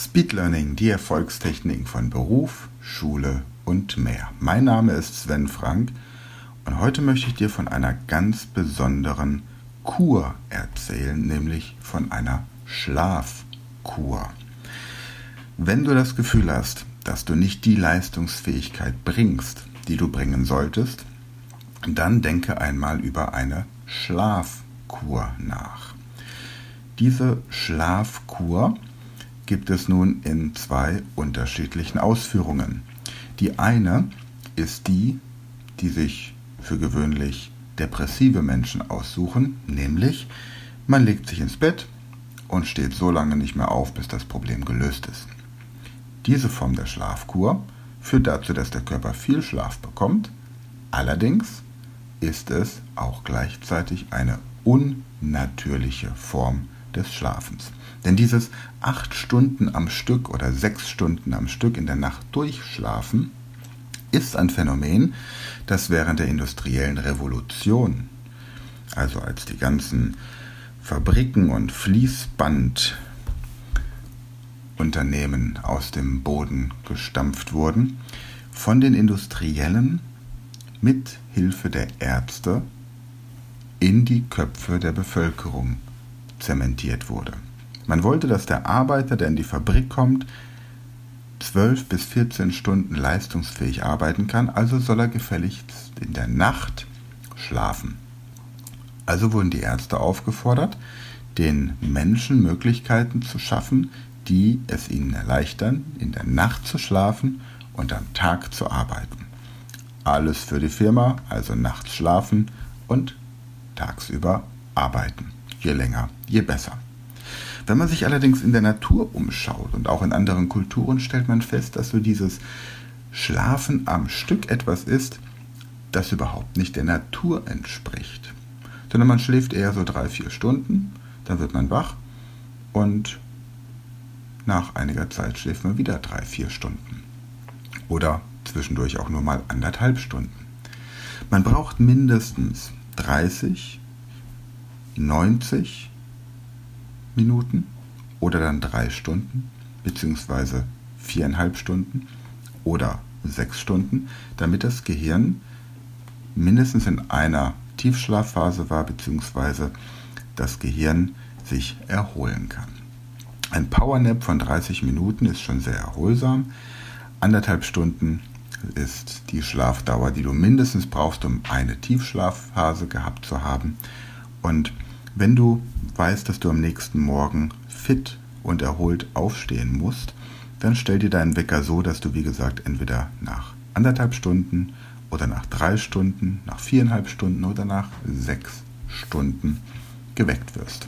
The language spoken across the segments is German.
Speed Learning, die Erfolgstechniken von Beruf, Schule und mehr. Mein Name ist Sven Frank und heute möchte ich dir von einer ganz besonderen Kur erzählen, nämlich von einer Schlafkur. Wenn du das Gefühl hast, dass du nicht die Leistungsfähigkeit bringst, die du bringen solltest, dann denke einmal über eine Schlafkur nach. Diese Schlafkur gibt es nun in zwei unterschiedlichen Ausführungen. Die eine ist die, die sich für gewöhnlich depressive Menschen aussuchen, nämlich man legt sich ins Bett und steht so lange nicht mehr auf, bis das Problem gelöst ist. Diese Form der Schlafkur führt dazu, dass der Körper viel Schlaf bekommt, allerdings ist es auch gleichzeitig eine unnatürliche Form des Schlafens. Denn dieses acht Stunden am Stück oder sechs Stunden am Stück in der Nacht durchschlafen ist ein Phänomen, das während der industriellen Revolution, also als die ganzen Fabriken und Fließbandunternehmen aus dem Boden gestampft wurden, von den Industriellen mit Hilfe der Ärzte in die Köpfe der Bevölkerung zementiert wurde. Man wollte, dass der Arbeiter, der in die Fabrik kommt, 12 bis 14 Stunden leistungsfähig arbeiten kann, also soll er gefälligst in der Nacht schlafen. Also wurden die Ärzte aufgefordert, den Menschen Möglichkeiten zu schaffen, die es ihnen erleichtern, in der Nacht zu schlafen und am Tag zu arbeiten. Alles für die Firma, also nachts schlafen und tagsüber arbeiten. Je länger, je besser. Wenn man sich allerdings in der Natur umschaut und auch in anderen Kulturen, stellt man fest, dass so dieses Schlafen am Stück etwas ist, das überhaupt nicht der Natur entspricht. Sondern man schläft eher so drei, vier Stunden, dann wird man wach und nach einiger Zeit schläft man wieder drei, vier Stunden. Oder zwischendurch auch nur mal anderthalb Stunden. Man braucht mindestens 30, 90 Minuten oder dann drei Stunden beziehungsweise viereinhalb Stunden oder sechs Stunden, damit das Gehirn mindestens in einer Tiefschlafphase war beziehungsweise das Gehirn sich erholen kann. Ein Powernap von 30 Minuten ist schon sehr erholsam. Anderthalb Stunden ist die Schlafdauer, die du mindestens brauchst, um eine Tiefschlafphase gehabt zu haben. Und wenn du weißt, dass du am nächsten Morgen fit und erholt aufstehen musst, dann stell dir deinen Wecker so, dass du, wie gesagt, entweder nach anderthalb Stunden oder nach drei Stunden, nach viereinhalb Stunden oder nach sechs Stunden geweckt wirst.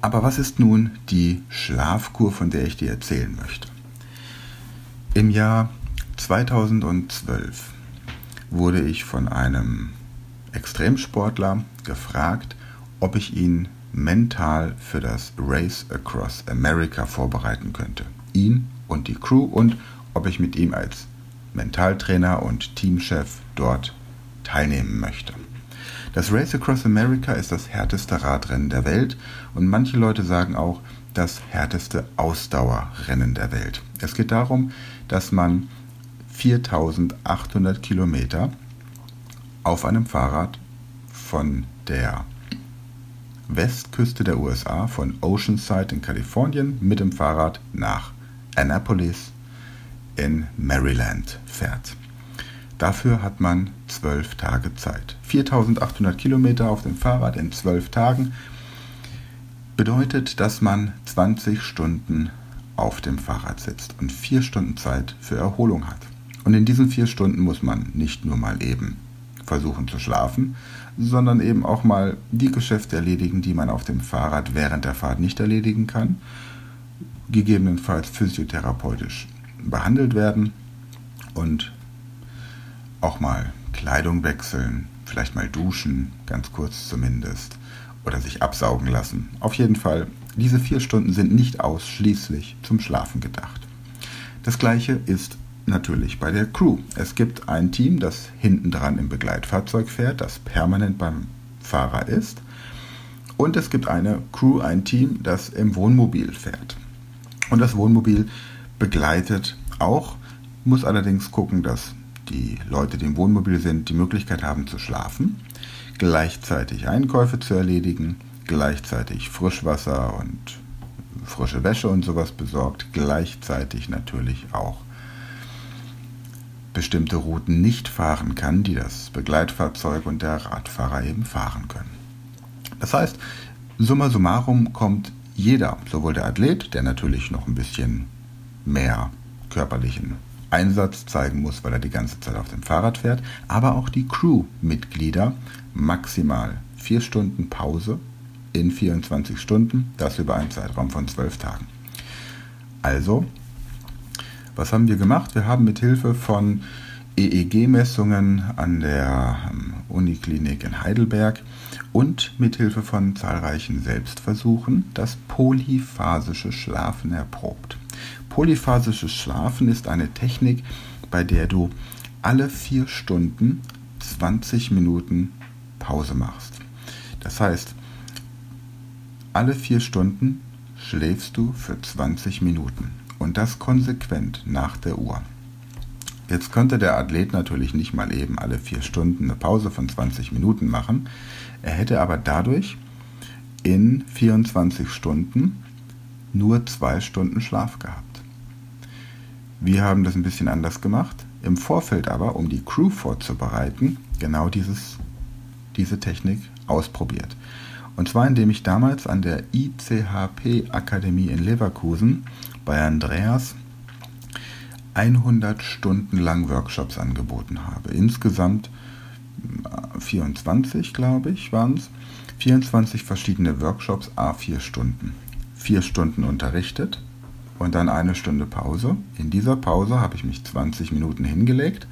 Aber was ist nun die Schlafkur, von der ich dir erzählen möchte? Im Jahr 2012 wurde ich von einem Extremsportler gefragt, ob ich ihn mental für das Race Across America vorbereiten könnte. Ihn und die Crew und ob ich mit ihm als Mentaltrainer und Teamchef dort teilnehmen möchte. Das Race Across America ist das härteste Radrennen der Welt und manche Leute sagen auch das härteste Ausdauerrennen der Welt. Es geht darum, dass man 4800 Kilometer auf einem Fahrrad von der Westküste der USA von Oceanside in Kalifornien mit dem Fahrrad nach Annapolis in Maryland fährt. Dafür hat man zwölf Tage Zeit. 4800 Kilometer auf dem Fahrrad in zwölf Tagen bedeutet, dass man 20 Stunden auf dem Fahrrad sitzt und vier Stunden Zeit für Erholung hat. Und in diesen vier Stunden muss man nicht nur mal eben versuchen zu schlafen, sondern eben auch mal die Geschäfte erledigen, die man auf dem Fahrrad während der Fahrt nicht erledigen kann, gegebenenfalls physiotherapeutisch behandelt werden und auch mal Kleidung wechseln, vielleicht mal duschen, ganz kurz zumindest, oder sich absaugen lassen. Auf jeden Fall, diese vier Stunden sind nicht ausschließlich zum Schlafen gedacht. Das gleiche ist natürlich bei der Crew. Es gibt ein Team, das hinten dran im Begleitfahrzeug fährt, das permanent beim Fahrer ist. Und es gibt eine Crew, ein Team, das im Wohnmobil fährt. Und das Wohnmobil begleitet auch, muss allerdings gucken, dass die Leute, die im Wohnmobil sind, die Möglichkeit haben zu schlafen, gleichzeitig Einkäufe zu erledigen, gleichzeitig Frischwasser und frische Wäsche und sowas besorgt, gleichzeitig natürlich auch bestimmte Routen nicht fahren kann, die das Begleitfahrzeug und der Radfahrer eben fahren können. Das heißt, summa summarum kommt jeder, sowohl der Athlet, der natürlich noch ein bisschen mehr körperlichen Einsatz zeigen muss, weil er die ganze Zeit auf dem Fahrrad fährt, aber auch die Crew-Mitglieder maximal vier Stunden Pause in 24 Stunden, das über einen Zeitraum von zwölf Tagen. Also, was haben wir gemacht? Wir haben mit Hilfe von EEG-Messungen an der ähm, Uniklinik in Heidelberg und mit Hilfe von zahlreichen Selbstversuchen das polyphasische Schlafen erprobt. Polyphasisches Schlafen ist eine Technik, bei der du alle vier Stunden 20 Minuten Pause machst. Das heißt, alle vier Stunden schläfst du für 20 Minuten und das konsequent nach der Uhr. Jetzt könnte der Athlet natürlich nicht mal eben alle vier Stunden eine Pause von 20 Minuten machen. Er hätte aber dadurch in 24 Stunden nur zwei Stunden Schlaf gehabt. Wir haben das ein bisschen anders gemacht. Im Vorfeld aber, um die Crew vorzubereiten, genau dieses, diese Technik ausprobiert. Und zwar indem ich damals an der ICHP Akademie in Leverkusen bei Andreas 100 Stunden lang Workshops angeboten habe. Insgesamt 24, glaube ich, waren es. 24 verschiedene Workshops, a 4 Stunden. Vier Stunden unterrichtet, und dann eine Stunde Pause. In dieser Pause habe ich mich 20 Minuten hingelegt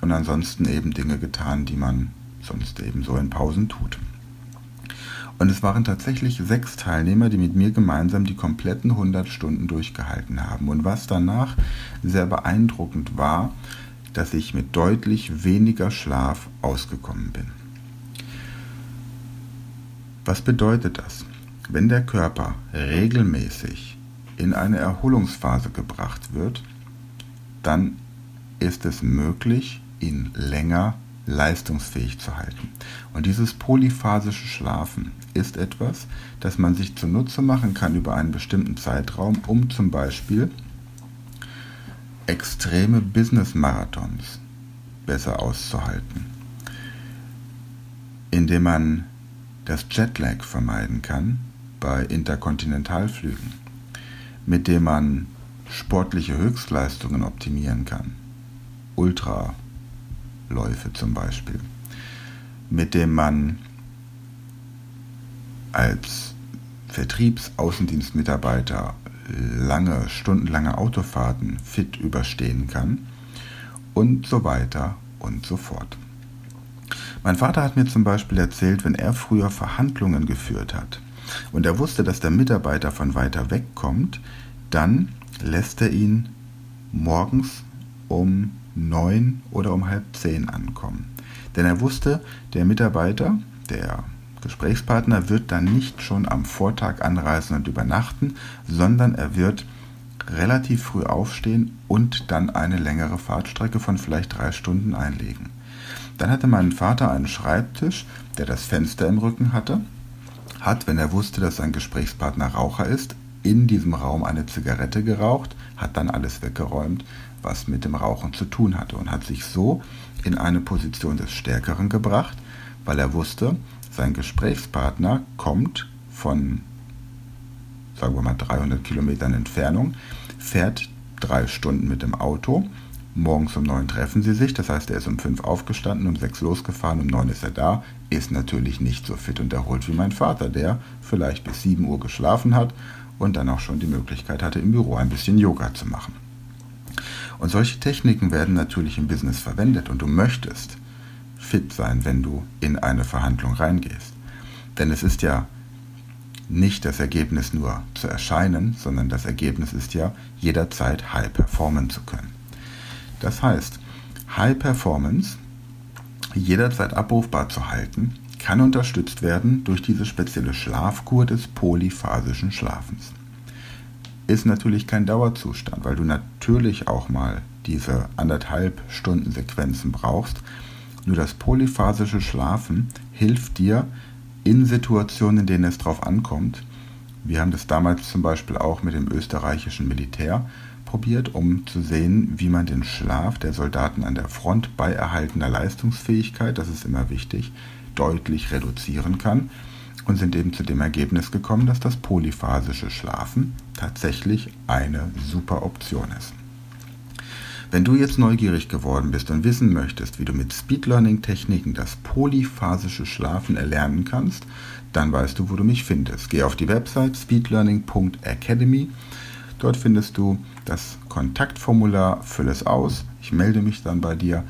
und ansonsten eben Dinge getan, die man sonst eben so in Pausen tut. Und es waren tatsächlich sechs Teilnehmer, die mit mir gemeinsam die kompletten 100 Stunden durchgehalten haben. Und was danach sehr beeindruckend war, dass ich mit deutlich weniger Schlaf ausgekommen bin. Was bedeutet das? Wenn der Körper regelmäßig in eine Erholungsphase gebracht wird, dann ist es möglich, ihn länger leistungsfähig zu halten. Und dieses polyphasische Schlafen ist etwas, das man sich zunutze machen kann über einen bestimmten Zeitraum, um zum Beispiel extreme Business-Marathons besser auszuhalten, indem man das Jetlag vermeiden kann bei Interkontinentalflügen mit dem man sportliche Höchstleistungen optimieren kann. Ultraläufe zum Beispiel. Mit dem man als Vertriebsaußendienstmitarbeiter lange, stundenlange Autofahrten fit überstehen kann und so weiter und so fort. Mein Vater hat mir zum Beispiel erzählt, wenn er früher Verhandlungen geführt hat, und er wusste, dass der Mitarbeiter von weiter weg kommt, dann lässt er ihn morgens um neun oder um halb zehn ankommen. Denn er wusste, der Mitarbeiter, der Gesprächspartner wird dann nicht schon am Vortag anreisen und übernachten, sondern er wird relativ früh aufstehen und dann eine längere Fahrtstrecke von vielleicht drei Stunden einlegen. Dann hatte mein Vater einen Schreibtisch, der das Fenster im Rücken hatte hat, wenn er wusste, dass sein Gesprächspartner Raucher ist, in diesem Raum eine Zigarette geraucht, hat dann alles weggeräumt, was mit dem Rauchen zu tun hatte und hat sich so in eine Position des Stärkeren gebracht, weil er wusste, sein Gesprächspartner kommt von, sagen wir mal, 300 Kilometern Entfernung, fährt drei Stunden mit dem Auto, Morgens um neun treffen sie sich, das heißt, er ist um fünf aufgestanden, um sechs losgefahren, um neun ist er da, ist natürlich nicht so fit und erholt wie mein Vater, der vielleicht bis sieben Uhr geschlafen hat und dann auch schon die Möglichkeit hatte, im Büro ein bisschen Yoga zu machen. Und solche Techniken werden natürlich im Business verwendet und du möchtest fit sein, wenn du in eine Verhandlung reingehst. Denn es ist ja nicht das Ergebnis nur zu erscheinen, sondern das Ergebnis ist ja jederzeit high performen zu können. Das heißt, High Performance jederzeit abrufbar zu halten, kann unterstützt werden durch diese spezielle Schlafkur des polyphasischen Schlafens. ist natürlich kein Dauerzustand, weil du natürlich auch mal diese anderthalb Stunden Sequenzen brauchst. Nur das polyphasische Schlafen hilft dir in Situationen, in denen es drauf ankommt. Wir haben das damals zum Beispiel auch mit dem österreichischen Militär probiert, um zu sehen, wie man den Schlaf der Soldaten an der Front bei erhaltener Leistungsfähigkeit, das ist immer wichtig, deutlich reduzieren kann und sind eben zu dem Ergebnis gekommen, dass das polyphasische Schlafen tatsächlich eine super Option ist. Wenn du jetzt neugierig geworden bist und wissen möchtest, wie du mit Speed Learning Techniken das polyphasische Schlafen erlernen kannst, dann weißt du, wo du mich findest. Geh auf die Website speedlearning.academy. Dort findest du das Kontaktformular, fülle es aus. Ich melde mich dann bei dir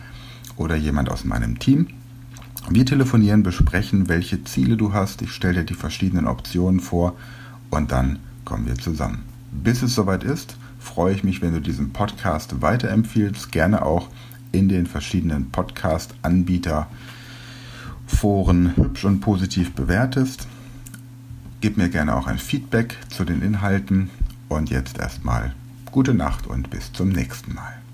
oder jemand aus meinem Team. Wir telefonieren, besprechen, welche Ziele du hast. Ich stelle dir die verschiedenen Optionen vor und dann kommen wir zusammen. Bis es soweit ist, freue ich mich, wenn du diesen Podcast weiterempfiehlst, gerne auch in den verschiedenen Podcast-Anbieter Foren hübsch und positiv bewertest. Gib mir gerne auch ein Feedback zu den Inhalten und jetzt erstmal gute Nacht und bis zum nächsten Mal.